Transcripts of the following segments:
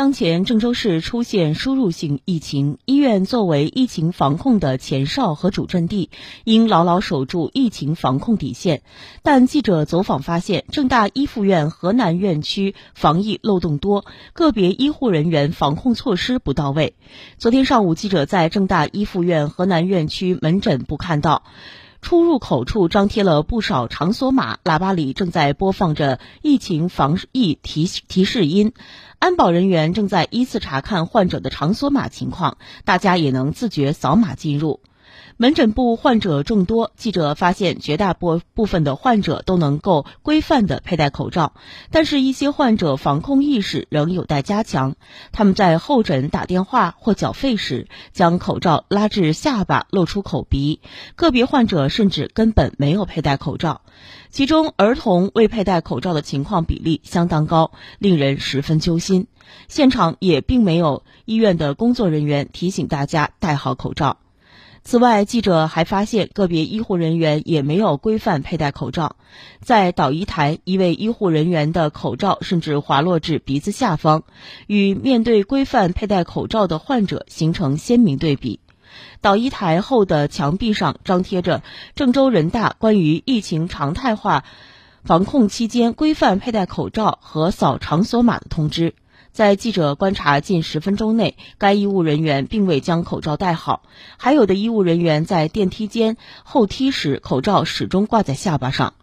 当前郑州市出现输入性疫情，医院作为疫情防控的前哨和主阵地，应牢牢守住疫情防控底线。但记者走访发现，郑大一附院河南院区防疫漏洞多，个别医护人员防控措施不到位。昨天上午，记者在郑大一附院河南院区门诊部看到。出入口处张贴了不少场所码，喇叭里正在播放着疫情防疫提提示音，安保人员正在依次查看患者的场所码情况，大家也能自觉扫码进入。门诊部患者众多，记者发现绝大部部分的患者都能够规范的佩戴口罩，但是，一些患者防控意识仍有待加强。他们在候诊、打电话或缴费时，将口罩拉至下巴，露出口鼻；个别患者甚至根本没有佩戴口罩，其中儿童未佩戴口罩的情况比例相当高，令人十分揪心。现场也并没有医院的工作人员提醒大家戴好口罩。此外，记者还发现个别医护人员也没有规范佩戴口罩。在导医台，一位医护人员的口罩甚至滑落至鼻子下方，与面对规范佩戴口罩的患者形成鲜明对比。导医台后的墙壁上张贴着郑州人大关于疫情常态化防控期间规范佩戴口罩和扫场所码的通知。在记者观察近十分钟内，该医务人员并未将口罩戴好，还有的医务人员在电梯间候梯时，口罩始终挂在下巴上。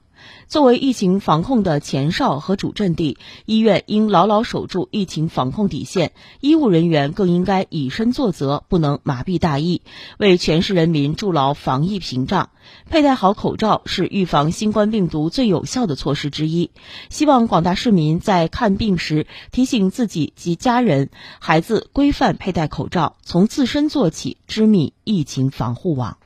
作为疫情防控的前哨和主阵地，医院应牢牢守住疫情防控底线，医务人员更应该以身作则，不能麻痹大意，为全市人民筑牢防疫屏障。佩戴好口罩是预防新冠病毒最有效的措施之一。希望广大市民在看病时提醒自己及家人、孩子规范佩戴口罩，从自身做起，织密疫情防护网。